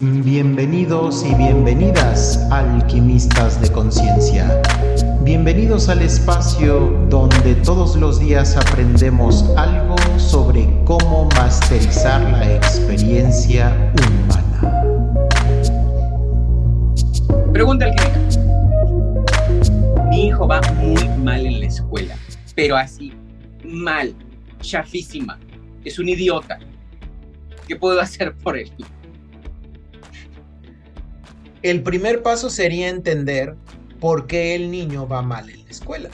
Bienvenidos y bienvenidas, alquimistas de conciencia. Bienvenidos al espacio donde todos los días aprendemos algo sobre cómo masterizar la experiencia humana. Pregunta alquímica. Mi hijo va muy mal en la escuela, pero así, mal, chafísima. Es un idiota. ¿Qué puedo hacer por él? El primer paso sería entender por qué el niño va mal en la escuela.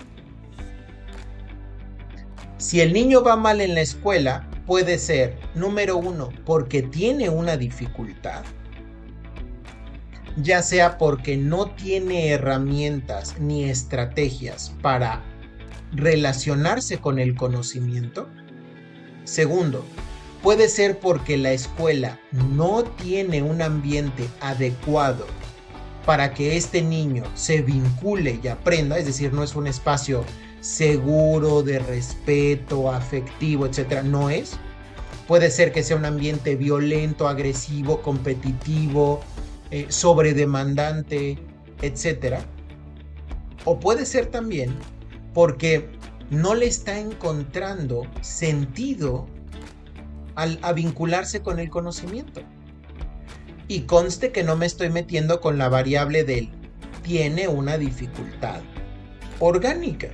Si el niño va mal en la escuela, puede ser, número uno, porque tiene una dificultad, ya sea porque no tiene herramientas ni estrategias para relacionarse con el conocimiento. Segundo, Puede ser porque la escuela no tiene un ambiente adecuado para que este niño se vincule y aprenda, es decir, no es un espacio seguro, de respeto, afectivo, etcétera, no es. Puede ser que sea un ambiente violento, agresivo, competitivo, eh, sobredemandante, etcétera. O puede ser también porque no le está encontrando sentido a vincularse con el conocimiento. Y conste que no me estoy metiendo con la variable del tiene una dificultad orgánica.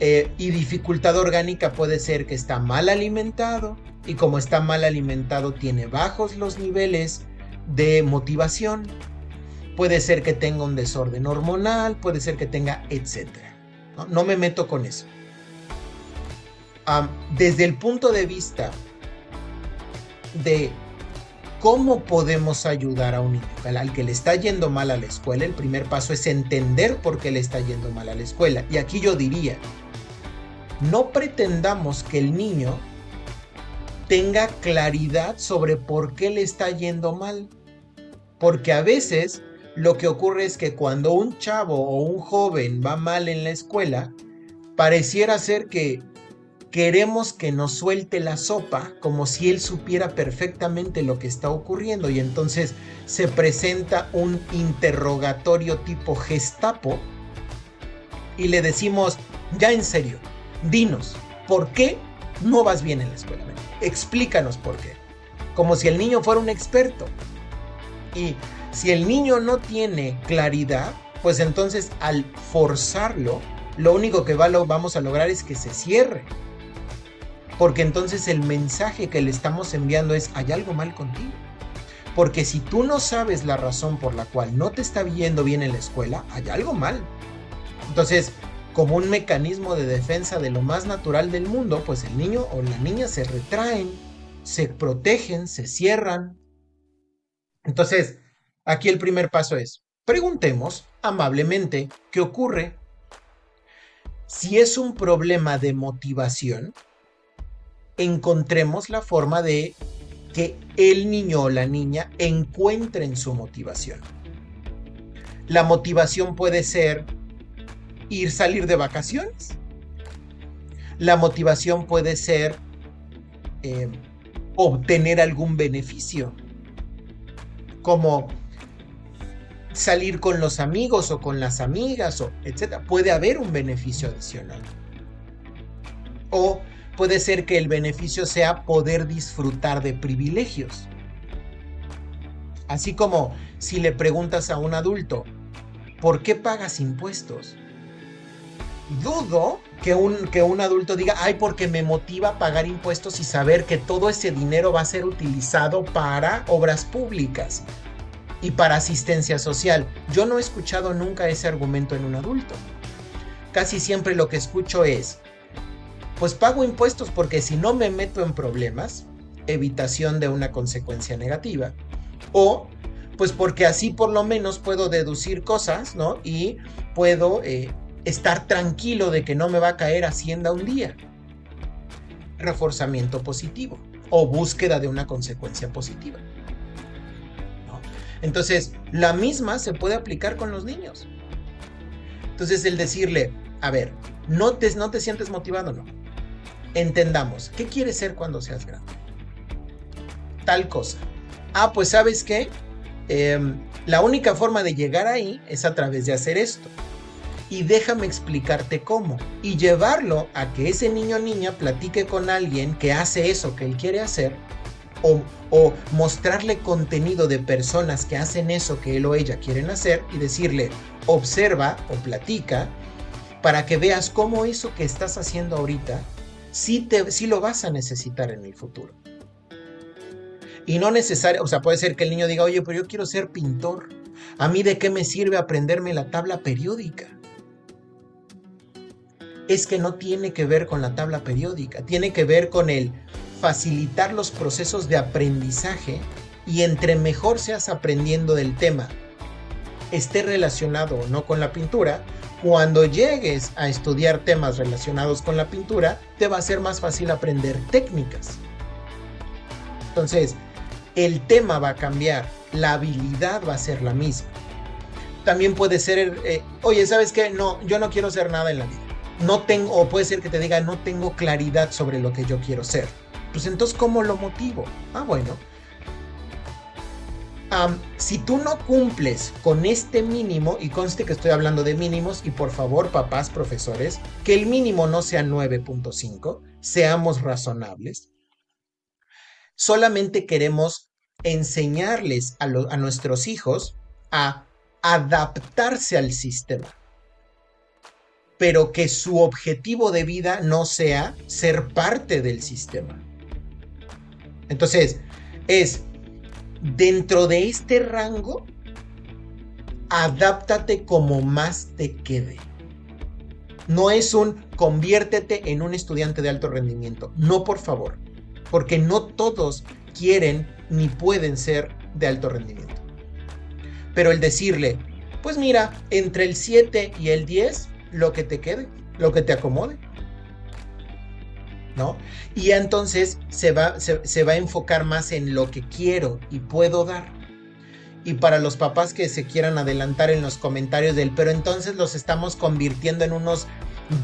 Eh, y dificultad orgánica puede ser que está mal alimentado y como está mal alimentado tiene bajos los niveles de motivación. Puede ser que tenga un desorden hormonal, puede ser que tenga, etcétera. no me meto con eso desde el punto de vista de cómo podemos ayudar a un niño al que le está yendo mal a la escuela, el primer paso es entender por qué le está yendo mal a la escuela. Y aquí yo diría, no pretendamos que el niño tenga claridad sobre por qué le está yendo mal. Porque a veces lo que ocurre es que cuando un chavo o un joven va mal en la escuela, pareciera ser que queremos que nos suelte la sopa como si él supiera perfectamente lo que está ocurriendo y entonces se presenta un interrogatorio tipo gestapo y le decimos, ya en serio, dinos, ¿por qué no vas bien en la escuela? Explícanos por qué. Como si el niño fuera un experto. Y si el niño no tiene claridad, pues entonces al forzarlo, lo único que vamos a lograr es que se cierre porque entonces el mensaje que le estamos enviando es, hay algo mal contigo. Porque si tú no sabes la razón por la cual no te está viendo bien en la escuela, hay algo mal. Entonces, como un mecanismo de defensa de lo más natural del mundo, pues el niño o la niña se retraen, se protegen, se cierran. Entonces, aquí el primer paso es, preguntemos amablemente qué ocurre. Si es un problema de motivación, encontremos la forma de que el niño o la niña encuentren su motivación. La motivación puede ser ir salir de vacaciones. La motivación puede ser eh, obtener algún beneficio, como salir con los amigos o con las amigas, o etc. Puede haber un beneficio adicional. O puede ser que el beneficio sea poder disfrutar de privilegios. Así como si le preguntas a un adulto, ¿por qué pagas impuestos? Dudo que un, que un adulto diga, ay, porque me motiva pagar impuestos y saber que todo ese dinero va a ser utilizado para obras públicas y para asistencia social. Yo no he escuchado nunca ese argumento en un adulto. Casi siempre lo que escucho es, pues pago impuestos porque si no me meto en problemas, evitación de una consecuencia negativa, o pues porque así por lo menos puedo deducir cosas, ¿no? Y puedo eh, estar tranquilo de que no me va a caer Hacienda un día. Reforzamiento positivo o búsqueda de una consecuencia positiva. Entonces, la misma se puede aplicar con los niños. Entonces, el decirle, a ver, no te, no te sientes motivado, no entendamos, ¿qué quieres ser cuando seas grande? Tal cosa. ah, pues sabes qué, em, la única forma de llegar ahí es a través de hacer esto. Y déjame explicarte cómo. Y llevarlo a que ese niño o niña platique con alguien que hace eso que él quiere hacer. O, o mostrarle contenido de personas que hacen eso que él o ella quieren hacer y decirle, observa o platica para que veas cómo eso que estás haciendo ahorita sí, te, lo vas a necesitar en el futuro. Y no necesario, o sea, puede ser que el niño diga, oye, pero yo quiero ser pintor. ¿A mí de qué me sirve aprenderme la tabla periódica? Es que no tiene que ver con la tabla periódica, tiene que ver con el facilitar los procesos de aprendizaje y entre mejor seas aprendiendo del tema, esté relacionado o no con la pintura, cuando llegues a estudiar temas relacionados con la pintura, te va a ser más fácil aprender técnicas. Entonces, el tema va a cambiar, la habilidad va a ser la misma. También puede ser, eh, oye, ¿sabes qué? No, yo no quiero ser nada en la vida. No tengo, o puede ser que te diga, no tengo claridad sobre lo que yo quiero ser. Pues entonces, ¿cómo lo motivo? Ah, bueno. Si tú no cumples con este mínimo, y conste que estoy hablando de mínimos, y por favor, papás, profesores, que el mínimo no sea 9.5, seamos razonables. Solamente queremos enseñarles a, nuestros hijos a adaptarse al sistema, pero que su objetivo de vida no sea ser parte del sistema. Entonces, es dentro de este rango, adáptate como más te quede. No es un conviértete en un estudiante de alto rendimiento. No, por favor. Porque no todos quieren ni pueden ser de alto rendimiento. Pero el decirle, pues mira, entre el 7 y el 10, lo que te quede, lo que te acomode. Y entonces se va, se, va a enfocar más en lo que quiero y puedo dar. Y para los papás que se quieran adelantar en los comentarios del, pero entonces los estamos convirtiendo en unos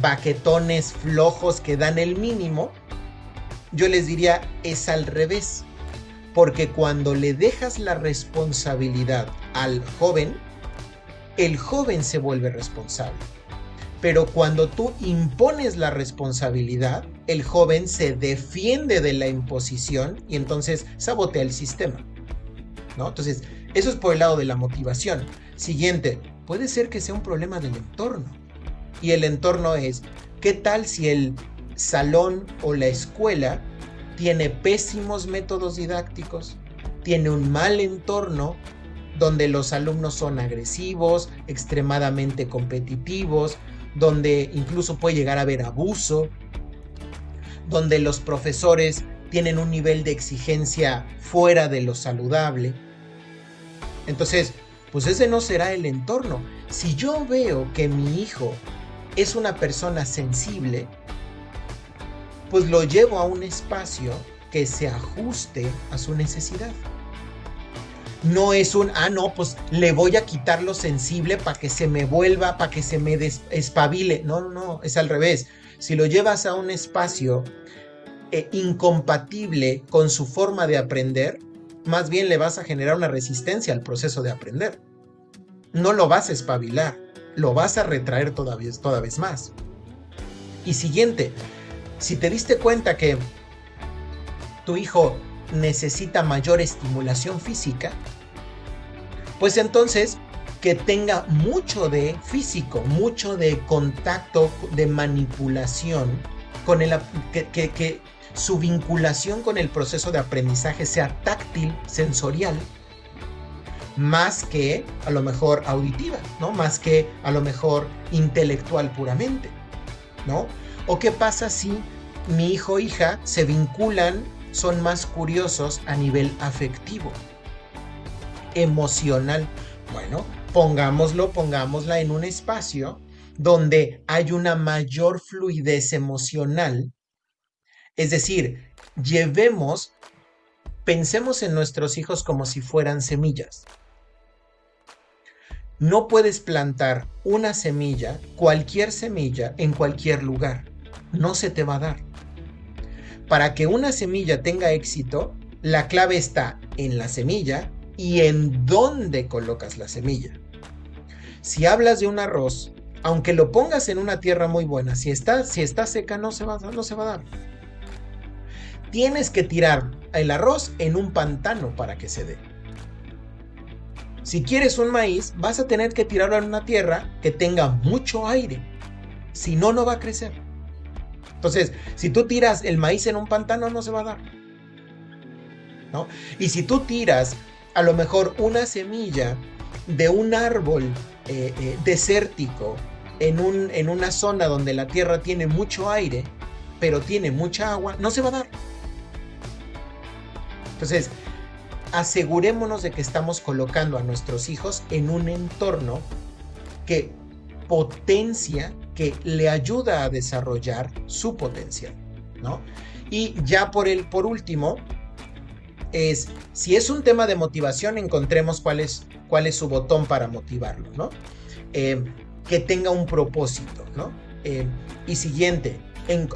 baquetones flojos que dan el mínimo, yo les diría, es al revés. Porque cuando le dejas la responsabilidad al joven, el joven se vuelve responsable. Pero cuando tú impones la responsabilidad, el joven se defiende de la imposición y entonces sabotea el sistema. ¿No? Entonces, eso es por el lado de la motivación. Siguiente, puede ser que sea un problema del entorno. Y el entorno es, ¿qué tal si el salón o la escuela tiene pésimos métodos didácticos, tiene un mal entorno donde los alumnos son agresivos, extremadamente competitivos, donde incluso puede llegar a haber abuso, donde los profesores tienen un nivel de exigencia fuera de lo saludable. Entonces, pues ese no será el entorno. Si yo veo que mi hijo es una persona sensible, pues lo llevo a un espacio que se ajuste a su necesidad. No es un, ah, no, pues le voy a quitar lo sensible para que se me vuelva, para que se me espabile. No, no, no, es al revés. Si lo llevas a un espacio eh, incompatible con su forma de aprender, más bien le vas a generar una resistencia al proceso de aprender. No lo vas a espabilar, lo vas a retraer todavía, toda vez más. Y siguiente, si te diste cuenta que tu hijo necesita mayor estimulación física, pues entonces que tenga mucho de físico, mucho de contacto, de manipulación, con el, que, que su vinculación con el proceso de aprendizaje sea táctil, sensorial, más que a lo mejor auditiva, ¿no? Más que a lo mejor intelectual puramente, ¿no? ¿O qué pasa si mi hijo o hija se vinculan, son más curiosos a nivel afectivo, emocional? Bueno, pongámoslo, pongámosla en un espacio donde hay una mayor fluidez emocional. Es decir, llevemos, pensemos en nuestros hijos como si fueran semillas. No puedes plantar una semilla, cualquier semilla, en cualquier lugar. No se te va a dar. Para que una semilla tenga éxito, La clave está en la semilla y en dónde colocas la semilla. Si hablas de un arroz, aunque lo pongas en una tierra muy buena, si está, si está seca no se, va, no se va a dar. Tienes que tirar el arroz en un pantano para que se dé. Si quieres un maíz, vas a tener que tirarlo en una tierra que tenga mucho aire. Si no, no va a crecer. Entonces, si tú tiras el maíz en un pantano, no se va a dar. ¿No? Y si tú tiras a lo mejor una semilla de un árbol eh, eh, desértico en, un, en una zona donde la tierra tiene mucho aire, pero tiene mucha agua, no se va a dar. Entonces, asegurémonos de que estamos colocando a nuestros hijos en un entorno que potencia, que le ayuda a desarrollar su potencial, ¿no? Y ya por el, por último, es, si es un tema de motivación, encontremos cuál es, cuál es su botón para motivarlo, ¿no? Eh, que tenga un propósito, ¿no? Eh, y siguiente,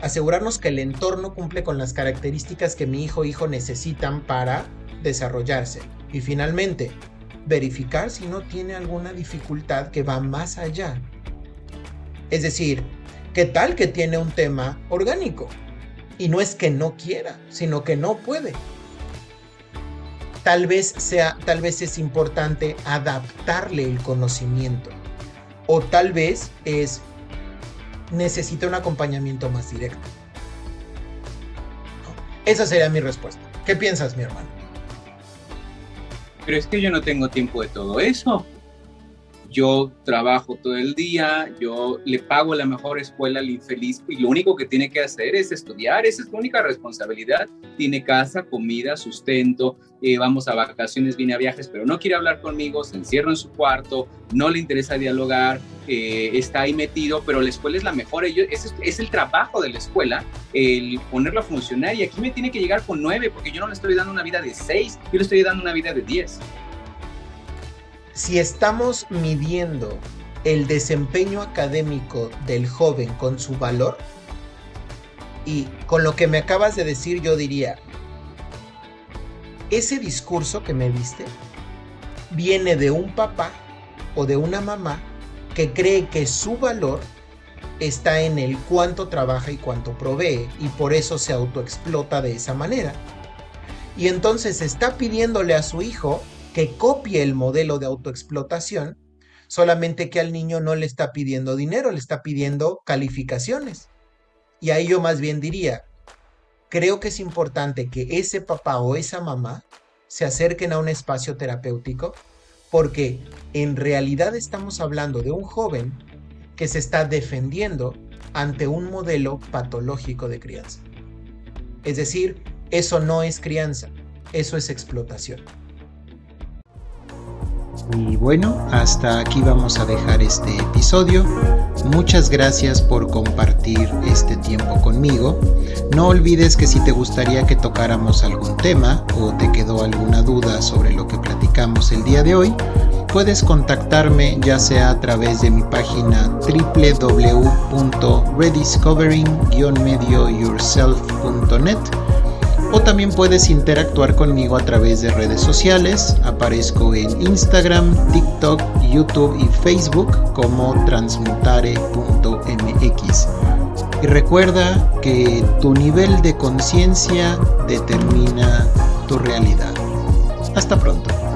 asegurarnos que el entorno cumple con las características que mi hijo o hijo necesitan para desarrollarse. Y finalmente, verificar si no tiene alguna dificultad que va más allá. Es decir, ¿qué tal que tiene un tema orgánico? Y no es que no quiera, sino que no puede. Tal vez sea, tal vez es importante adaptarle el conocimiento. O tal vez es necesita un acompañamiento más directo. Esa sería mi respuesta. ¿Qué piensas, mi hermano? pero es que yo no tengo tiempo de todo eso. Yo trabajo todo el día, yo le pago la mejor escuela al infeliz y lo único que tiene que hacer es estudiar, esa es su única responsabilidad. Tiene casa, comida, sustento, eh, vamos a vacaciones, viene a viajes, pero no quiere hablar conmigo, se encierra en su cuarto, no le interesa dialogar, eh, está ahí metido, pero la escuela es la mejor. Es, es, el trabajo de la escuela, el ponerlo a funcionar. Y aquí me tiene que llegar con nueve, porque yo no le estoy dando una vida de seis, yo le estoy dando una vida de diez. Si estamos midiendo el desempeño académico del joven con su valor, y con lo que me acabas de decir, yo diría, ese discurso que me viste viene de un papá o de una mamá que cree que su valor está en el cuánto trabaja y cuánto provee y por eso se autoexplota de esa manera. Y entonces está pidiéndole a su hijo que copie el modelo de autoexplotación, solamente que al niño no le está pidiendo dinero, le está pidiendo calificaciones. Y ahí yo más bien diría, creo que es importante que ese papá o esa mamá se acerquen a un espacio terapéutico porque en realidad estamos hablando de un joven que se está defendiendo ante un modelo patológico de crianza. Es decir, eso no es crianza, eso es explotación. Y bueno, hasta aquí vamos a dejar este episodio. Muchas gracias por compartir este tiempo conmigo. No olvides que si te gustaría que tocáramos algún tema o te quedó alguna duda sobre lo que platicamos el día de hoy, puedes contactarme ya sea a través de mi página www.rediscovering-medioyourself.net o también puedes interactuar conmigo a través de redes sociales. Aparezco en Instagram, TikTok, YouTube y Facebook como transmutare.mx. Y recuerda que tu nivel de conciencia determina tu realidad. Hasta pronto.